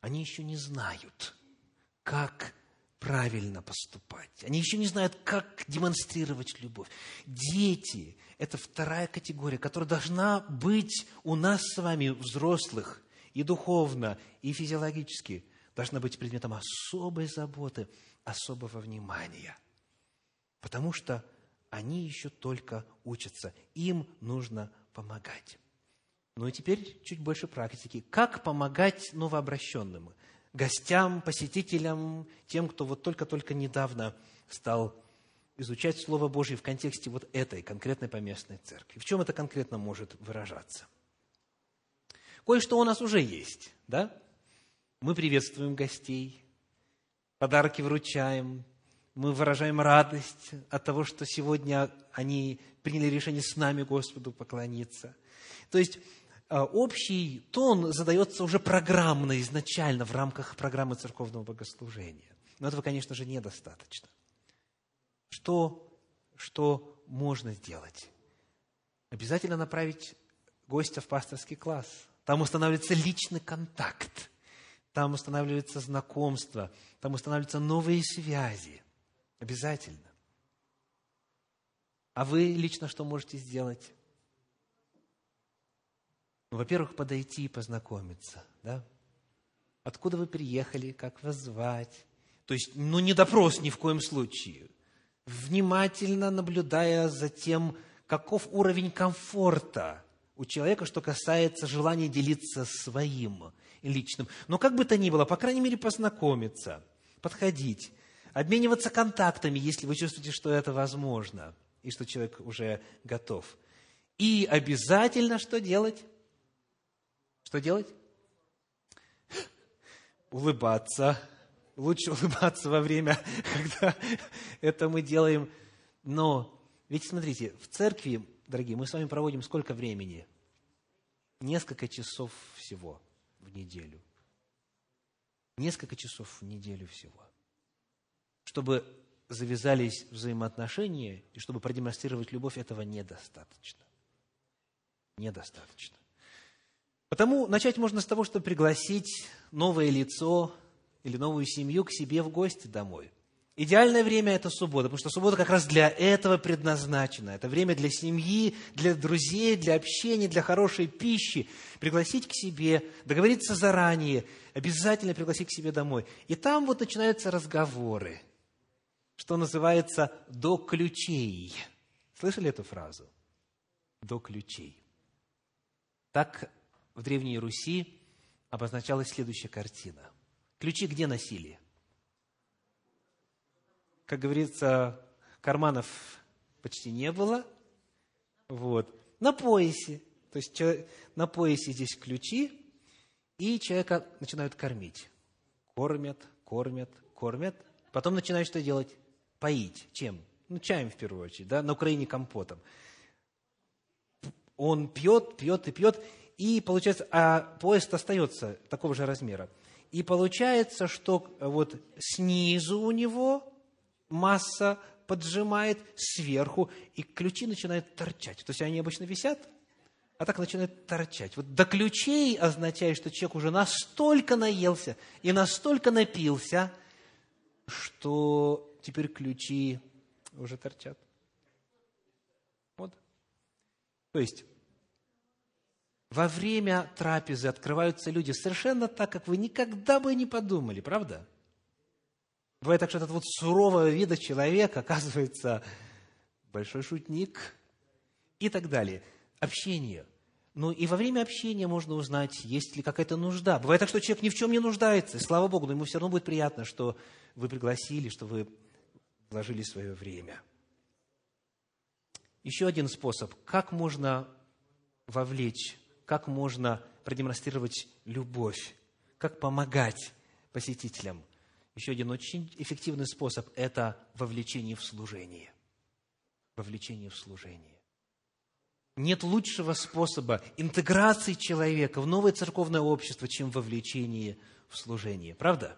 Speaker 1: Они еще не знают, как правильно поступать. Они еще не знают, как демонстрировать любовь. Дети – это вторая категория, которая должна быть у нас с вами, взрослых, и духовно, и физиологически, должна быть предметом особой заботы, особого внимания. Потому что они еще только учатся, им нужно помогать. Ну и теперь чуть больше практики. Как помогать новообращенным? Гостям, посетителям, тем, кто вот только-только недавно стал изучать Слово Божье в контексте вот этой конкретной поместной церкви. В чем это конкретно может выражаться? Кое-что у нас уже есть, да? Мы приветствуем гостей, подарки вручаем, мы выражаем радость от того, что сегодня они приняли решение с нами Господу поклониться. То есть общий тон задается уже программно, изначально, в рамках программы церковного богослужения. Но этого, конечно же, недостаточно. Что, что можно сделать? Обязательно направить гостя в пасторский класс. Там устанавливается личный контакт, там устанавливается знакомство, там устанавливаются новые связи. Обязательно. А вы лично что можете сделать? Ну, во-первых, подойти и познакомиться, да? Откуда вы приехали, как вас звать? То есть, ну, не допрос ни в коем случае. Внимательно наблюдая за тем, каков уровень комфорта у человека, что касается желания делиться своим личным. Но как бы то ни было, по крайней мере, познакомиться, подходить, обмениваться контактами, если вы чувствуете, что это возможно, и что человек уже готов. И обязательно что делать? Что делать? Улыбаться. Лучше улыбаться во время, когда это мы делаем. Но ведь смотрите, в церкви, дорогие, мы с вами проводим сколько времени? Несколько часов всего в неделю. Несколько часов в неделю всего. Чтобы завязались взаимоотношения, и чтобы продемонстрировать любовь, этого недостаточно. Недостаточно. Потому начать можно с того, чтобы пригласить новое лицо или новую семью к себе в гости домой. Идеальное время – это суббота, потому что суббота как раз для этого предназначена. Это время для семьи, для друзей, для общения, для хорошей пищи. Пригласить к себе, договориться заранее, обязательно пригласить к себе домой. И там вот начинаются разговоры, что называется «до ключей». Слышали эту фразу? «До ключей». Так в Древней Руси обозначалась следующая картина. Ключи где носили? Как говорится, карманов почти не было. Вот. На поясе. То есть на поясе здесь ключи, и человека начинают кормить. Кормят, кормят, кормят. Потом начинают что делать? Поить. Чем? Ну, чаем в первую очередь, да, на Украине компотом. Он пьет, пьет и пьет, и получается, а поезд остается такого же размера. И получается, что вот снизу у него масса поджимает сверху, и ключи начинают торчать. То есть они обычно висят, а так начинают торчать. Вот до ключей означает, что человек уже настолько наелся и настолько напился, что теперь ключи уже торчат. Вот. То есть во время трапезы открываются люди совершенно так, как вы никогда бы не подумали, правда? Бывает так, что этот вот сурового вида человек оказывается большой шутник и так далее. Общение. Ну и во время общения можно узнать, есть ли какая-то нужда. Бывает так, что человек ни в чем не нуждается, слава Богу, но ему все равно будет приятно, что вы пригласили, что вы вложили свое время. Еще один способ, как можно вовлечь как можно продемонстрировать любовь, как помогать посетителям. Еще один очень эффективный способ – это вовлечение в служение. Вовлечение в служение. Нет лучшего способа интеграции человека в новое церковное общество, чем вовлечение в служение. Правда?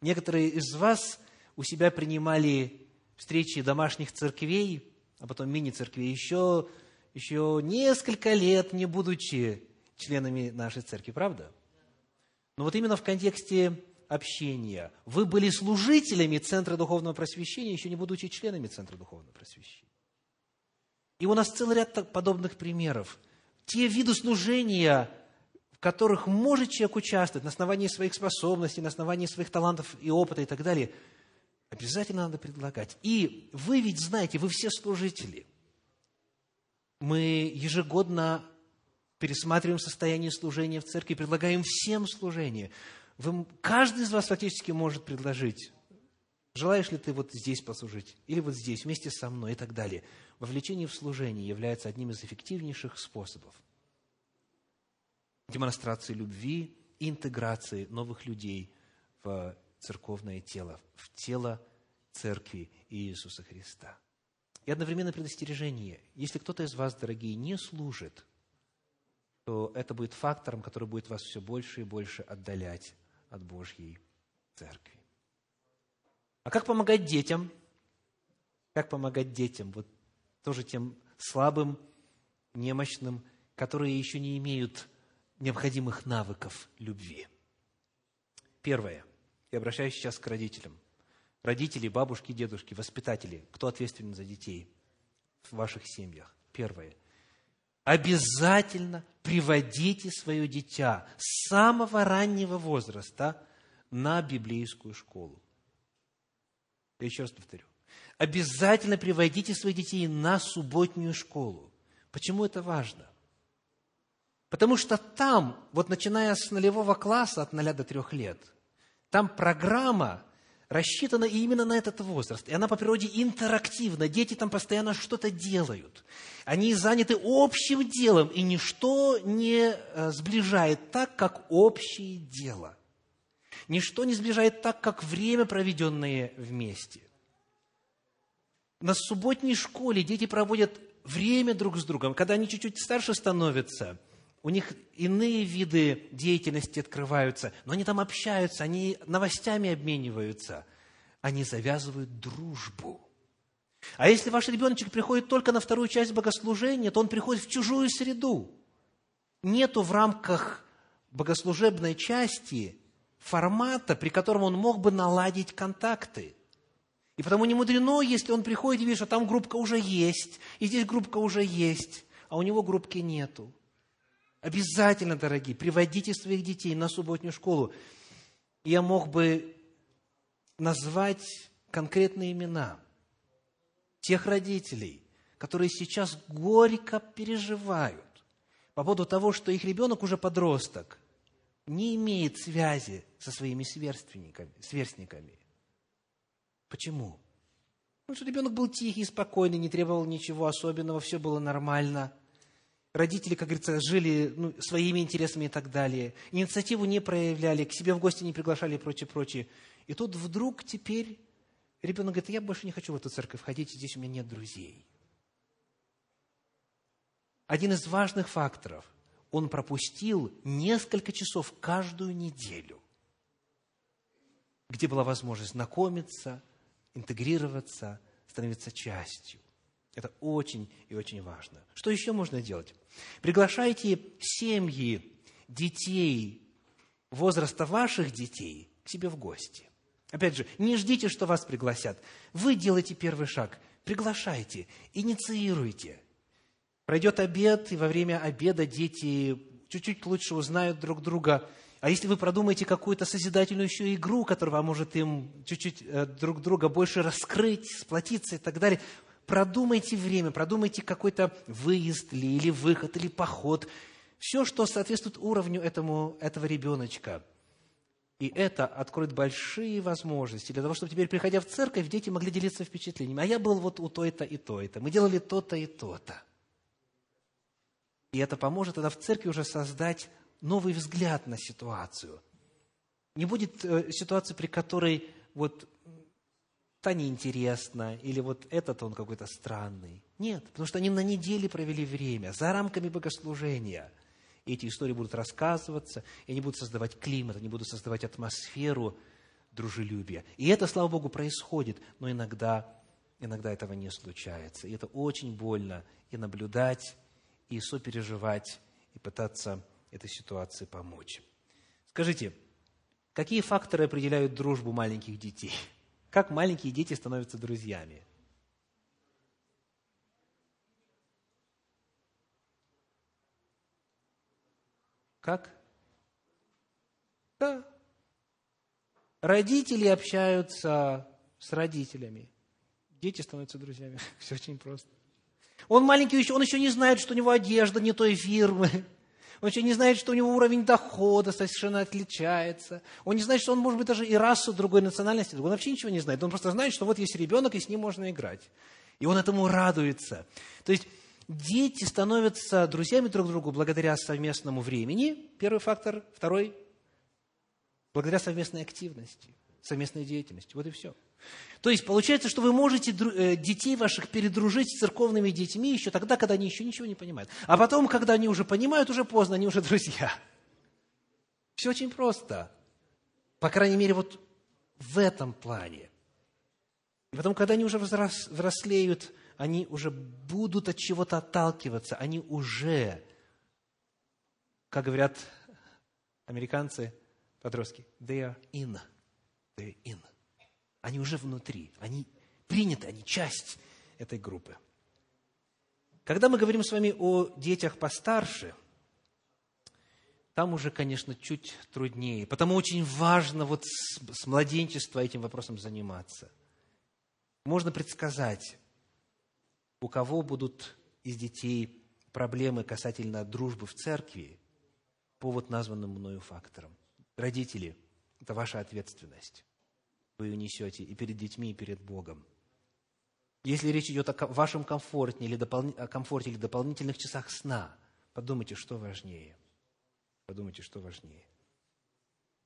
Speaker 1: Некоторые из вас у себя принимали встречи домашних церквей, а потом мини-церквей еще еще несколько лет не будучи членами нашей церкви, правда? Но вот именно в контексте общения. Вы были служителями Центра Духовного Просвещения, еще не будучи членами Центра Духовного Просвещения. И у нас целый ряд подобных примеров. Те виды служения, в которых может человек участвовать на основании своих способностей, на основании своих талантов и опыта и так далее, обязательно надо предлагать. И вы ведь знаете, вы все служители – мы ежегодно пересматриваем состояние служения в церкви, предлагаем всем служение. Вы, каждый из вас фактически может предложить, желаешь ли ты вот здесь послужить, или вот здесь, вместе со мной и так далее. Вовлечение в служение является одним из эффективнейших способов демонстрации любви интеграции новых людей в церковное тело, в тело Церкви Иисуса Христа. И одновременно предостережение. Если кто-то из вас, дорогие, не служит, то это будет фактором, который будет вас все больше и больше отдалять от Божьей Церкви. А как помогать детям? Как помогать детям? Вот тоже тем слабым, немощным, которые еще не имеют необходимых навыков любви. Первое. Я обращаюсь сейчас к родителям. Родители, бабушки, дедушки, воспитатели. Кто ответственен за детей в ваших семьях? Первое. Обязательно приводите свое дитя с самого раннего возраста на библейскую школу. Я еще раз повторю. Обязательно приводите своих детей на субботнюю школу. Почему это важно? Потому что там, вот начиная с нулевого класса, от 0 до 3 лет, там программа рассчитана именно на этот возраст. И она по природе интерактивна. Дети там постоянно что-то делают. Они заняты общим делом, и ничто не э, сближает так, как общее дело. Ничто не сближает так, как время, проведенное вместе. На субботней школе дети проводят время друг с другом. Когда они чуть-чуть старше становятся – у них иные виды деятельности открываются, но они там общаются, они новостями обмениваются, они завязывают дружбу. А если ваш ребеночек приходит только на вторую часть богослужения, то он приходит в чужую среду. Нету в рамках богослужебной части формата, при котором он мог бы наладить контакты. И потому не мудрено, если он приходит и видит, что там группка уже есть, и здесь группка уже есть, а у него группки нету. Обязательно, дорогие, приводите своих детей на субботнюю школу. Я мог бы назвать конкретные имена тех родителей, которые сейчас горько переживают по поводу того, что их ребенок уже подросток, не имеет связи со своими сверстниками. сверстниками. Почему? Потому что ребенок был тихий, спокойный, не требовал ничего особенного, все было нормально – родители, как говорится, жили ну, своими интересами и так далее, инициативу не проявляли, к себе в гости не приглашали и прочее, прочее. И тут вдруг теперь ребенок говорит, я больше не хочу в эту церковь ходить, здесь у меня нет друзей. Один из важных факторов, он пропустил несколько часов каждую неделю, где была возможность знакомиться, интегрироваться, становиться частью. Это очень и очень важно. Что еще можно делать? Приглашайте семьи детей возраста ваших детей к себе в гости. Опять же, не ждите, что вас пригласят. Вы делаете первый шаг. Приглашайте, инициируйте. Пройдет обед, и во время обеда дети чуть-чуть лучше узнают друг друга. А если вы продумаете какую-то созидательную еще игру, которая может им чуть-чуть э, друг друга больше раскрыть, сплотиться и так далее, продумайте время, продумайте какой-то выезд ли, или выход, или поход. Все, что соответствует уровню этому, этого ребеночка. И это откроет большие возможности для того, чтобы теперь, приходя в церковь, дети могли делиться впечатлениями. А я был вот у той-то и той-то. Мы делали то-то и то-то. И это поможет тогда в церкви уже создать новый взгляд на ситуацию. Не будет э, ситуации, при которой вот та неинтересно, или вот этот он какой-то странный. Нет, потому что они на неделе провели время за рамками богослужения. И эти истории будут рассказываться, и они будут создавать климат, они будут создавать атмосферу дружелюбия. И это, слава Богу, происходит, но иногда, иногда этого не случается. И это очень больно и наблюдать, и сопереживать, и пытаться этой ситуации помочь. Скажите, какие факторы определяют дружбу маленьких детей? Как маленькие дети становятся друзьями? Как? Да. Родители общаются с родителями. Дети становятся друзьями. Все очень просто. Он маленький, он еще не знает, что у него одежда не той фирмы. Он еще не знает, что у него уровень дохода совершенно отличается. Он не знает, что он может быть даже и расу другой национальности. Он вообще ничего не знает. Он просто знает, что вот есть ребенок, и с ним можно играть. И он этому радуется. То есть дети становятся друзьями друг другу благодаря совместному времени. Первый фактор. Второй – благодаря совместной активности, совместной деятельности. Вот и все. То есть получается, что вы можете э, детей ваших передружить с церковными детьми еще тогда, когда они еще ничего не понимают. А потом, когда они уже понимают, уже поздно, они уже друзья. Все очень просто. По крайней мере, вот в этом плане. И потом, когда они уже взрослеют, они уже будут от чего-то отталкиваться, они уже, как говорят американцы, подростки, they are in, they are in. Они уже внутри, они приняты, они часть этой группы. Когда мы говорим с вами о детях постарше, там уже, конечно, чуть труднее. Потому очень важно вот с, с младенчества этим вопросом заниматься. Можно предсказать, у кого будут из детей проблемы касательно дружбы в церкви по вот названным мною факторам. Родители, это ваша ответственность вы ее несете и перед детьми, и перед Богом. Если речь идет о вашем комфорте или, допол... о комфорте или дополнительных часах сна, подумайте, что важнее. Подумайте, что важнее.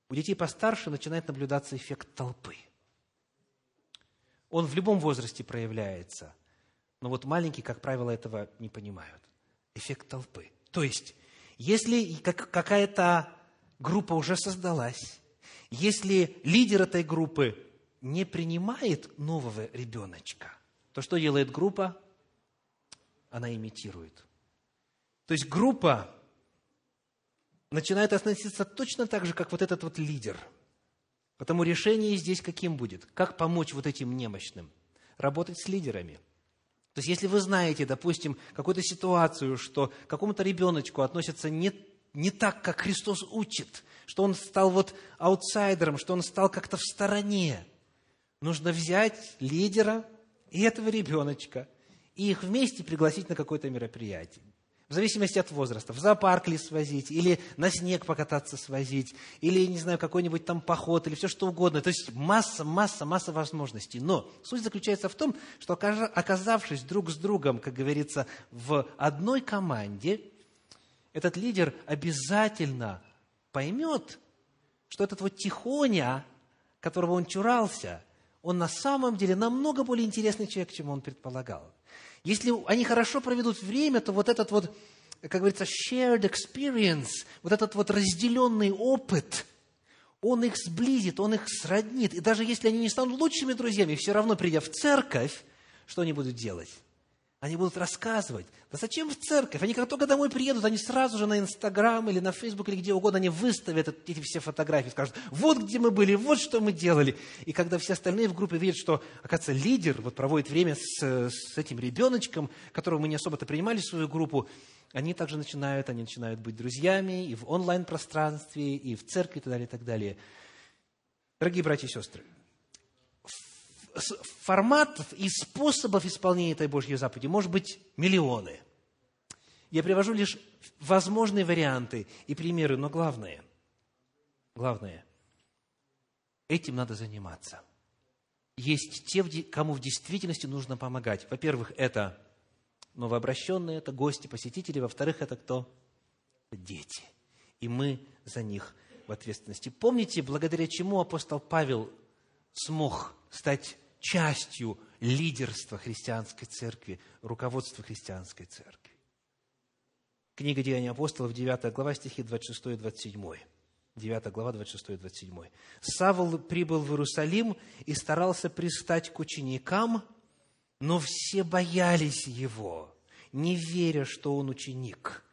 Speaker 1: У детей постарше начинает наблюдаться эффект толпы. Он в любом возрасте проявляется, но вот маленькие, как правило, этого не понимают. Эффект толпы. То есть, если какая-то группа уже создалась, если лидер этой группы не принимает нового ребеночка, то что делает группа? Она имитирует. То есть группа начинает относиться точно так же, как вот этот вот лидер. Потому решение здесь каким будет? Как помочь вот этим немощным? Работать с лидерами. То есть, если вы знаете, допустим, какую-то ситуацию, что к какому-то ребеночку относятся не, не так, как Христос учит, что он стал вот аутсайдером, что он стал как-то в стороне. Нужно взять лидера и этого ребеночка, и их вместе пригласить на какое-то мероприятие. В зависимости от возраста. В зоопарк ли свозить, или на снег покататься свозить, или, не знаю, какой-нибудь там поход, или все что угодно. То есть масса, масса, масса возможностей. Но суть заключается в том, что оказавшись друг с другом, как говорится, в одной команде, этот лидер обязательно поймет, что этот вот тихоня, которого он чурался, он на самом деле намного более интересный человек, чем он предполагал. Если они хорошо проведут время, то вот этот вот, как говорится, shared experience, вот этот вот разделенный опыт, он их сблизит, он их сроднит. И даже если они не станут лучшими друзьями, все равно, придя в церковь, что они будут делать? Они будут рассказывать. Да зачем в церковь? Они как только домой приедут, они сразу же на Инстаграм или на Фейсбук или где угодно, они выставят эти все фотографии, скажут, вот где мы были, вот что мы делали. И когда все остальные в группе видят, что, оказывается, лидер вот проводит время с, с этим ребеночком, которого мы не особо-то принимали в свою группу, они также начинают, они начинают быть друзьями и в онлайн-пространстве, и в церкви, и так далее, и так далее. Дорогие братья и сестры, форматов и способов исполнения этой Божьей заповеди может быть миллионы. Я привожу лишь возможные варианты и примеры, но главное, главное, этим надо заниматься. Есть те, кому в действительности нужно помогать. Во-первых, это новообращенные, это гости, посетители. Во-вторых, это кто? Дети. И мы за них в ответственности. Помните, благодаря чему апостол Павел смог стать частью лидерства христианской церкви, руководства христианской церкви. Книга Деяний апостолов, 9 глава, стихи 26 и 27. 9 глава, 26 и 27. «Савл прибыл в Иерусалим и старался пристать к ученикам, но все боялись его, не веря, что он ученик.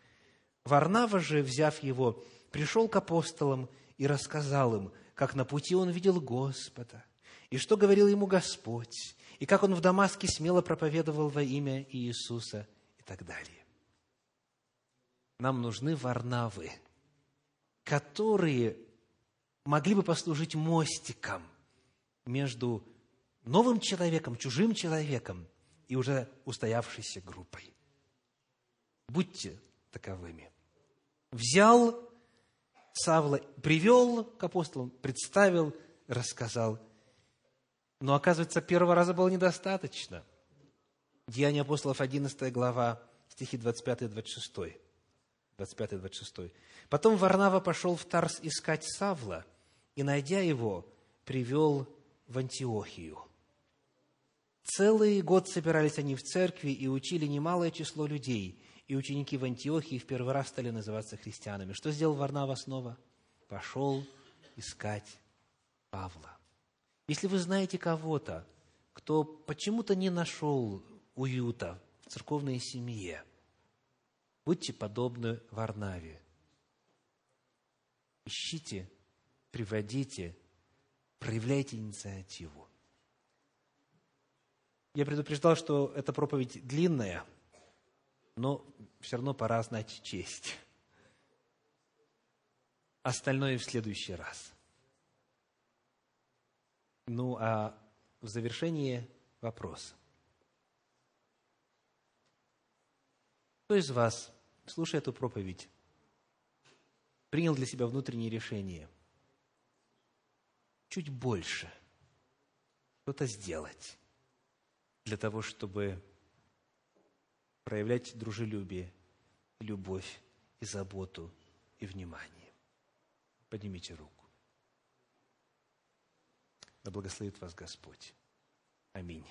Speaker 1: Варнава же, взяв его, пришел к апостолам и рассказал им, как на пути он видел Господа, и что говорил ему Господь, и как он в Дамаске смело проповедовал во имя Иисуса и так далее. Нам нужны варнавы, которые могли бы послужить мостиком между новым человеком, чужим человеком и уже устоявшейся группой. Будьте таковыми. взял Савла, привел к апостолам, представил, рассказал. Но, оказывается, первого раза было недостаточно. Деяния апостолов, 11 глава, стихи 25-26. 25-26. Потом Варнава пошел в Тарс искать Савла, и, найдя его, привел в Антиохию. Целый год собирались они в церкви и учили немалое число людей, и ученики в Антиохии в первый раз стали называться христианами. Что сделал Варнава снова? Пошел искать Павла. Если вы знаете кого-то, кто почему-то не нашел уюта в церковной семье, будьте подобны Варнаве. Ищите, приводите, проявляйте инициативу. Я предупреждал, что эта проповедь длинная, но все равно пора знать честь. Остальное в следующий раз. Ну, а в завершение вопрос. Кто из вас, слушая эту проповедь, принял для себя внутреннее решение чуть больше что-то сделать для того, чтобы проявлять дружелюбие, любовь и заботу и внимание. Поднимите руку. Да благословит вас Господь. Аминь.